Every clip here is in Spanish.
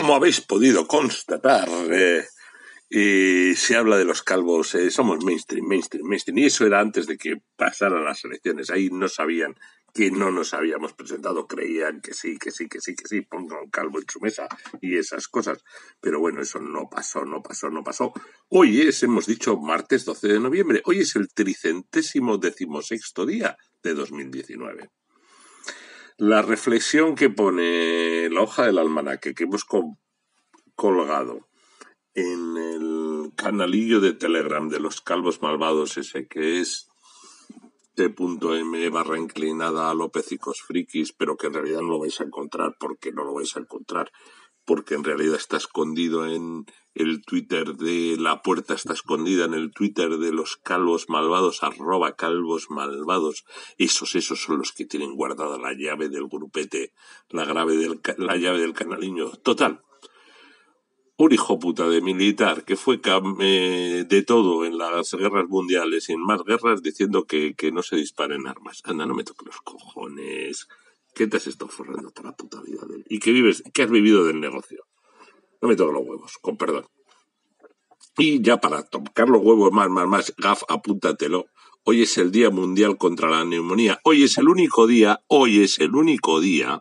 Como habéis podido constatar, eh, y se habla de los calvos, eh, somos mainstream, mainstream, mainstream. Y eso era antes de que pasaran las elecciones. Ahí no sabían que no nos habíamos presentado, creían que sí, que sí, que sí, que sí, pongan un calvo en su mesa y esas cosas. Pero bueno, eso no pasó, no pasó, no pasó. Hoy es, hemos dicho, martes 12 de noviembre. Hoy es el tricentésimo decimosexto día de 2019. La reflexión que pone la hoja del almanaque que hemos colgado en el canalillo de Telegram de los calvos malvados ese que es t.m barra inclinada a Lópezicos frikis, pero que en realidad no lo vais a encontrar porque no lo vais a encontrar, porque en realidad está escondido en el Twitter de la puerta, está escondida en el Twitter de los calvos malvados, arroba calvos malvados. Esos, esos son los que tienen guardada la llave del grupete, la, grave del, la llave del canaliño. Total, un hijo puta de militar que fue eh, de todo en las guerras mundiales y en más guerras diciendo que, no se disparen armas. Anda, no me toques los cojones. ¿Qué te has estado forrando toda la puta vida de él? Y que vives, que has vivido del negocio. No me toques los huevos, con perdón. Y ya para tocar los huevos más, más, más, gaf, apúntatelo. Hoy es el Día Mundial contra la Neumonía. Hoy es el único día, hoy es el único día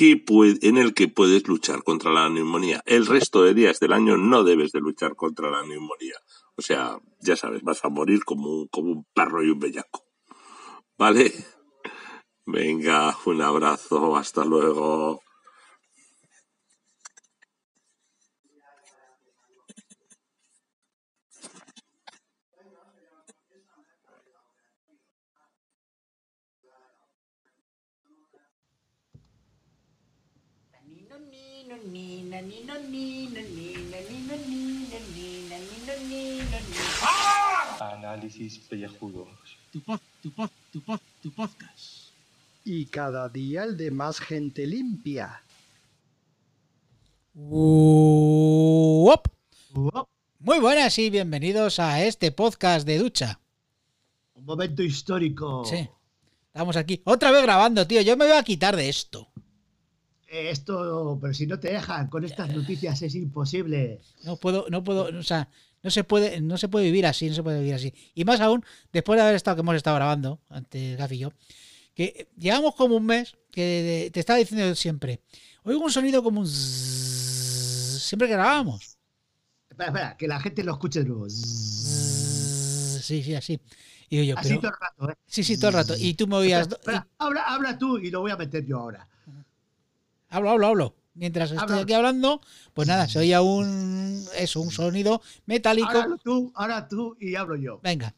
en el que puedes luchar contra la neumonía. El resto de días del año no debes de luchar contra la neumonía. O sea, ya sabes, vas a morir como un, como un perro y un bellaco. ¿Vale? Venga, un abrazo, hasta luego. Análisis pellejudos. Tu pod, tu pod, tu pod, tu podcast. Y cada día el de más gente limpia. Uop. Muy buenas y bienvenidos a este podcast de ducha. Un momento histórico. Sí. Estamos aquí. Otra vez grabando, tío. Yo me voy a quitar de esto. Esto, pero si no te dejan con estas noticias es imposible. No puedo, no puedo, o sea, no se puede, no se puede vivir así, no se puede vivir así. Y más aún, después de haber estado que hemos estado grabando, antes Gafi y yo, que llevamos como un mes que te estaba diciendo siempre, oigo un sonido como un siempre que grabábamos. Espera, espera, que la gente lo escuche de nuevo. Sí, sí, así. Y yo, así todo el rato, ¿eh? Sí, sí, todo el rato. Y tú me oías. Espera, habla, habla tú y lo voy a meter yo ahora. Hablo, hablo, hablo. Mientras estoy aquí hablando, pues nada, se oía un, eso, un sonido metálico. Ahora tú, ahora tú y hablo yo. Venga.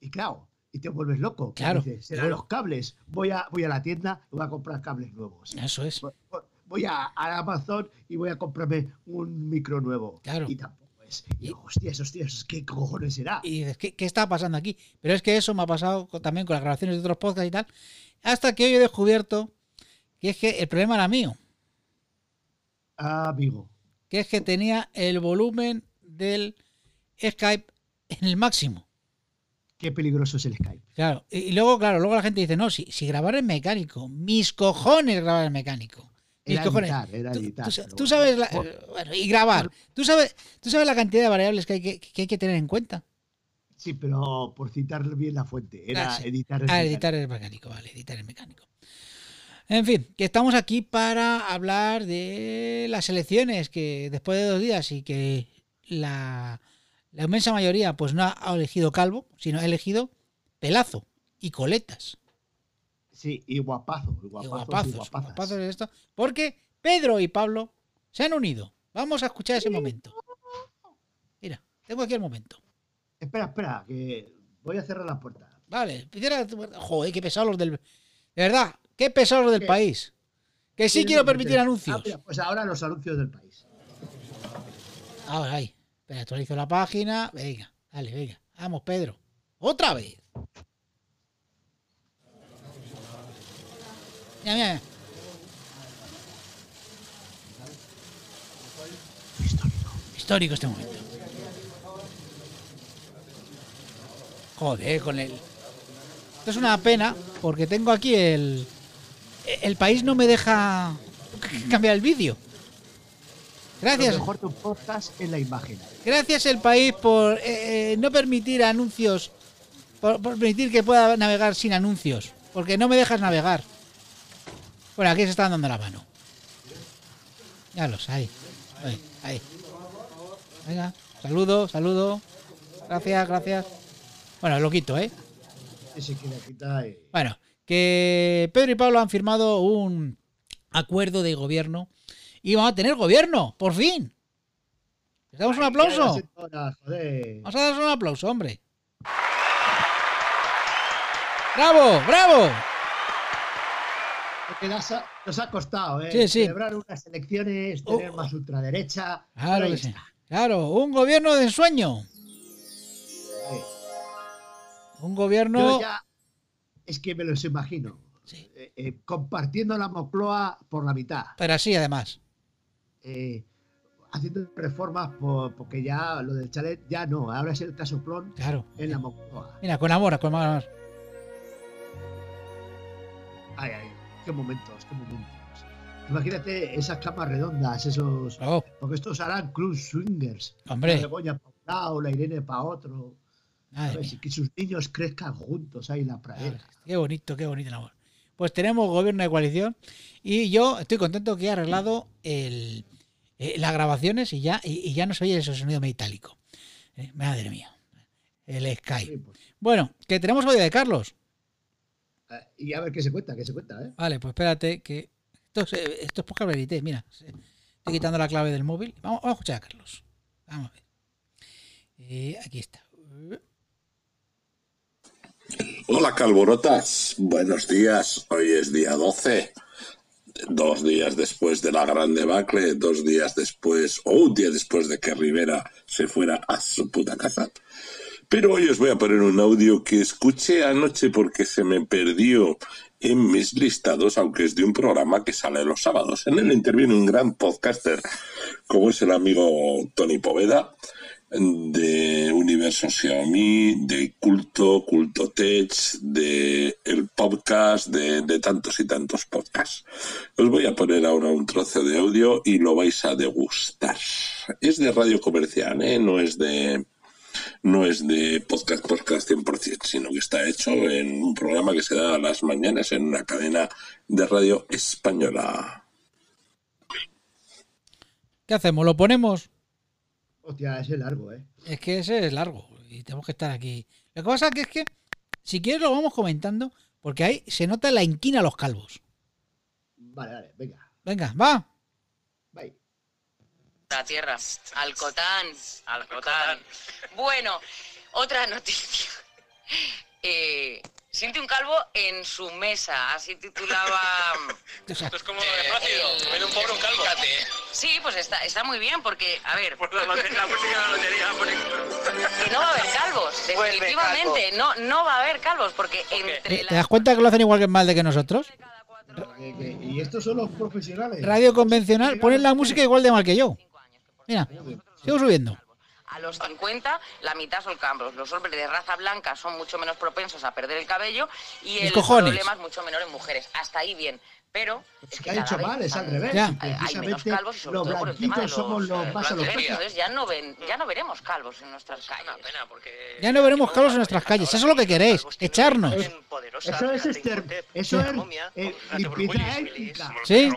Y claro, y te vuelves loco. Claro. Dices, serán los cables. Voy a, voy a la tienda y voy a comprar cables nuevos. Eso es. Voy a, Amazon y voy a comprarme un micro nuevo. Claro. Y tampoco es. Y, hostias, hostias, ¿qué cojones será? Y dices, ¿qué, ¿qué está pasando aquí? Pero es que eso me ha pasado también con las grabaciones de otros podcasts y tal. Hasta que hoy he descubierto que es que el problema era mío. Amigo. Que es que tenía el volumen del Skype en el máximo. Qué peligroso es el Skype. Claro, y, luego, claro, luego la gente dice, no, si, si grabar en mecánico, mis cojones grabar en mecánico. Mis era cojones. Editar, era editar, tú, sabes, la, bueno, y grabar. ¿Tú sabes, tú sabes la cantidad de variables que hay que, que hay que tener en cuenta. Sí, pero por citar bien la fuente, era Ah, sí. editar el Ah, mecánico. editar el mecánico, vale, editar el mecánico. En fin, que estamos aquí para hablar de las elecciones que después de dos días y que la, la inmensa mayoría pues no ha elegido calvo, sino ha elegido pelazo y coletas. Sí, y guapazo, y guapazos, y guapazos, de esto, porque Pedro y Pablo se han unido. Vamos a escuchar ese momento. Mira, tengo aquí el momento. Espera, espera, que voy a cerrar la puerta. Vale, joder, qué pesados los del... De verdad, qué pesados los del ¿Qué? país. Que sí quiero permitir anuncios. Ah, mira, pues ahora los anuncios del país. Ahora, ahí. Espera, actualizo la página. Venga, dale, venga. Vamos, Pedro. Otra vez. Mira, mira, mira. Histórico este momento. Joder, con el. Esto es una pena porque tengo aquí el. El país no me deja cambiar el vídeo. Gracias. Lo mejor de un podcast es la imagen. Gracias el país por eh, eh, no permitir anuncios, por, por permitir que pueda navegar sin anuncios, porque no me dejas navegar. Bueno, aquí se están dando la mano. Ya los ahí. Ahí, ahí. Venga, saludo, saludo. Gracias, gracias. Bueno, lo quito, ¿eh? Bueno, que Pedro y Pablo han firmado un acuerdo de gobierno y vamos a tener gobierno, por fin. ¿Les damos un aplauso? Vamos a darles un aplauso, hombre. ¡Bravo! ¡Bravo! Porque nos ha, nos ha costado, ¿eh? Sí, sí. Celebrar unas elecciones, tener Oh. más ultraderecha. Claro ahí que sí. está. Claro, un gobierno de ensueño. Sí. Un gobierno. Yo ya es que me los imagino. Sí. eh, eh, compartiendo la Moncloa por la mitad. Pero así, además. Eh, haciendo reformas por- porque ya lo del chalet ya no. Ahora es el casoplón Claro. en la Moncloa. Mira, con amor, con amor. Ay, ay, qué momentos, qué momentos. Imagínate esas camas redondas, esos. Oh, Porque estos harán club swingers. La hombre. Begoña para un lado, la Irene para otro. Que sus niños crezcan juntos ahí en la pradera. Qué bonito, qué bonito el amor. Pues tenemos gobierno de coalición y yo estoy contento que he arreglado el, eh, las grabaciones y ya, y, y ya no se oye ese sonido metálico. Eh, madre mía. El Sky. Sí, pues, Bueno, que tenemos audio de Carlos. eh, y a ver qué se cuenta, qué se cuenta, ¿eh? Vale, pues espérate que. Esto es, esto es poca verité, mira. Estoy quitando la clave del móvil. Vamos, vamos a escuchar a Carlos. Vamos a ver. Eh, aquí está. Hola Calborotas, buenos días. Hoy es día 12, dos días después de la gran debacle, dos días después, o un día después de que Rivera se fuera a su puta casa. Pero hoy os voy a poner un audio que escuché anoche porque se me perdió en mis listados, aunque es de un programa que sale los sábados. En él interviene un gran podcaster, como es el amigo Tony Poveda, de Universo Xiaomi, de Culto, Culto Tech, de el podcast, de, de tantos y tantos podcasts. Os voy a poner ahora un trozo de audio y lo vais a degustar. Es de radio comercial, ¿eh? no es de no es de podcast podcast 100%, sino que está hecho en un programa que se da a las mañanas en una cadena de radio española. ¿Qué hacemos? ¿Lo ponemos? Hostia, ese es largo, ¿eh? Es que ese es largo y tenemos que estar aquí. Lo que pasa que es que, si quieres, lo vamos comentando, porque ahí se nota la inquina a los calvos. Vale, vale, venga. Venga, va. Bye. la tierra. Alcotán. Alcotán. Bueno, otra noticia. Eh, siente un calvo en su mesa, así titulaba. Esto es como lo de Plácido, ven un pobre un calvo. Sí, pues está, está muy bien porque, a ver, Por la, música de la lotería, por que no va a haber calvos. Vuelve Definitivamente, no, no va a haber calvos porque entre ¿Te las te das cuenta que lo hacen igual que mal de que nosotros? Y estos son los profesionales. Radio convencional, ponen la música igual de mal que yo. Mira, sigo subiendo. A los 50, la mitad son calvos. Los hombres de raza blanca son mucho menos propensos a perder el cabello y el cojones. problema es mucho menor en mujeres. Hasta ahí bien. Pero es que que ha hecho mal, es al revés. Ya. hay- hay menos calvos y sobre los todo por el tema de blanquitos somos los, los eh, más blanqueríos. alopecia. Entonces ya no ven, ya no veremos calvos en nuestras calles. Una pena, porque... Ya no veremos calvos en nuestras calles. Eso es lo que queréis, echarnos. Eso es Esther, eso es eh, étnica. Sí.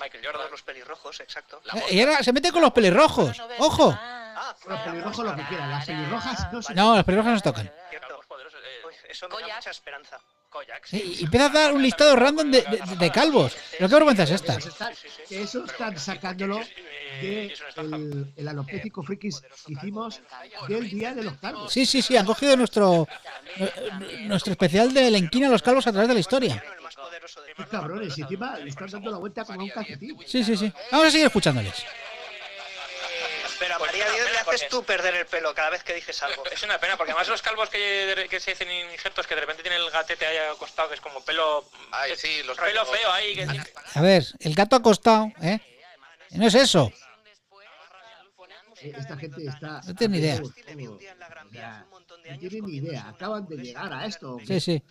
Michael Jordan. los pelirrojos, exacto. Eh, Y ahora se mete con los pelirrojos. ¡Ojo! Los pelirrojos lo que quieran, las pelirrojas no se No, los pelirrojos no se tocan. cierto. Calvos poderosos, eh, Uy, eso me da mucha esperanza. Sí, y empieza a dar un listado random de, de- de calvos. Pero qué vergüenza es esta. Eso están sacándolo de el, alopécico frikis que hicimos del día de los calvos. Sí, sí, sí, han cogido nuestro eh, nuestro especial de la inquina a los calvos a través de la historia. Qué cabrones, y encima le están dando la vuelta como un calcetín. Sí, sí, sí. Vamos a seguir escuchándoles. Pero a Pues María Dios le haces porque- tú perder el pelo cada vez que dices algo. Es una pena, porque además los calvos que, que se hacen injertos, que de repente tienen el gatete ahí acostado, que es como pelo... Ay, sí, los pelo calvos. feo ahí. Que, A ver, el gato acostado, ¿eh? No es eso. Eh, Esta gente está. No tiene ni idea. No tienen ni idea, acaban de llegar a esto. Sí, sí.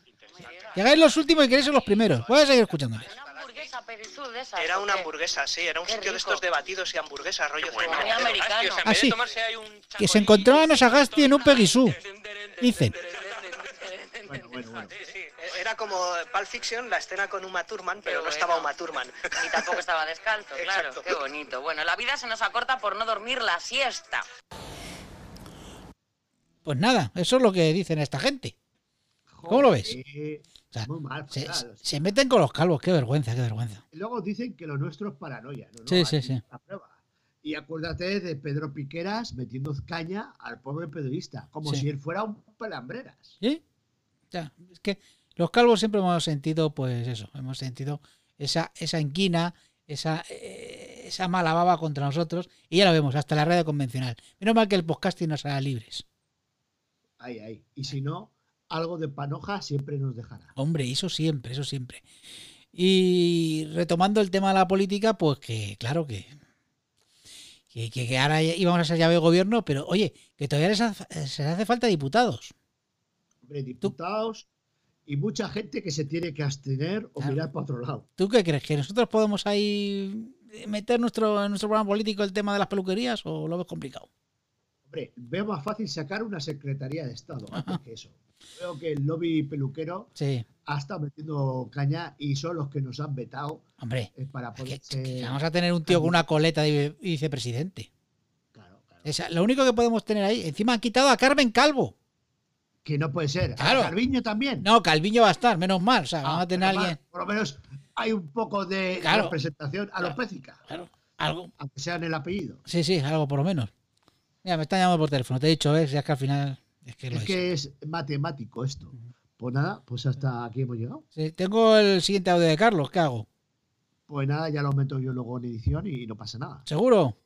Llegáis los últimos y queréis ser los primeros. Voy a seguir escuchándoles. De esas. Era ¿o una hamburguesa, sí, era un Qué sitio de rico. estos de batidos y hamburguesas, rollo Bueno, Muy americano. Ah, sí, Ah, Que se encontraban a Sagasti en un peguisú. Dicen. Bueno, bueno, bueno. Sí, sí, era como Pulp Fiction, la escena con Uma Thurman, pero no estaba. Uma Thurman. Y tampoco estaba descalzo, claro. Exacto. Qué bonito. Bueno, la vida se nos acorta por no dormir la siesta. Pues nada, eso es lo que dicen esta gente. ¿Cómo lo ves? Joder, O sea, muy mal, Se, se meten con los calvos, qué vergüenza, qué vergüenza. Luego dicen que lo nuestro es paranoia. No, no, Sí, sí, sí. prueba. Y acuérdate de Pedro Piqueras metiendo caña al pobre periodista, como Sí. si él fuera un pelambreras. ¿Sí? Ya, es que los calvos siempre hemos sentido, pues eso, hemos sentido esa, esa inquina, esa, eh, esa mala baba contra nosotros, y ya lo vemos, hasta la radio convencional. Menos mal que el podcasting nos hará libres. Ahí, ahí. Y si no, algo de panoja siempre nos dejará. Hombre, eso siempre, eso siempre. Y retomando el tema de la política, pues que, claro que. Que, ahora íbamos a ser llave de gobierno, pero oye, que todavía les hace, se les hace falta diputados. Hombre, diputados y mucha gente que se tiene que abstener o Claro. mirar para otro lado. ¿Tú qué crees? ¿Que nosotros podemos ahí meter nuestro, en nuestro programa político el tema de las peluquerías o lo ves complicado? Hombre, veo más fácil sacar una secretaría de Estado antes que eso. Veo que el lobby peluquero Sí, ha estado metiendo caña y son los que nos han vetado hombre. eh, para que vamos a tener un tío con una coleta de vicepresidente. Claro, claro. Esa- lo único que podemos tener ahí, encima han quitado a Carmen Calvo. Que no puede ser. Claro. A Calviño también. No, Calviño va a estar, menos mal. O sea, Ah, vamos a tener a alguien. Por lo menos hay un poco de Claro. representación alopécica, Claro, algo. aunque sea en el apellido. Sí, sí, algo por lo menos. Mira, me están llamando por teléfono. Te he dicho, ¿ves? Ya es que al final. Es que lo Es es. que es matemático esto. Pues nada, pues hasta aquí hemos llegado. Sí, tengo el siguiente audio de Carlos. ¿Qué hago? Pues nada, ya lo meto yo luego en edición y no pasa nada. ¿Seguro?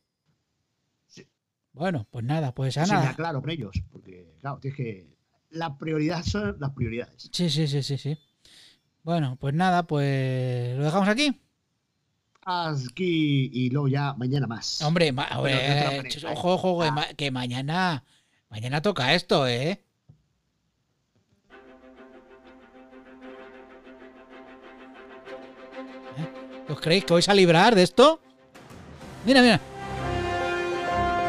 Sí. Bueno, pues nada, pues a me nada. aclaro con ellos, porque claro, tienes que. La prioridad son las prioridades. Sí, sí, sí, sí, sí. Bueno, pues nada, pues lo dejamos aquí. Aquí y luego ya mañana más. Hombre, ma- eh, ojo, ojo, Ah. que mañana, mañana toca esto, ¿eh? ¿Eh? ¿Os creéis que vais a librar de esto? Mira, mira.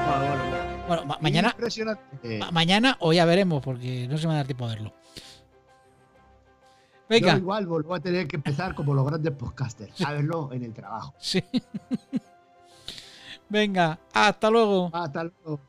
Bueno, bueno, bueno. Bueno, ma- mañana, Impresionante. ma- mañana o ya veremos, porque no se me va a dar tiempo a verlo. Yo Venga, igual vuelvo a tener que empezar como los grandes podcasters, a verlo en el trabajo. sí. Venga, hasta luego. Hasta luego.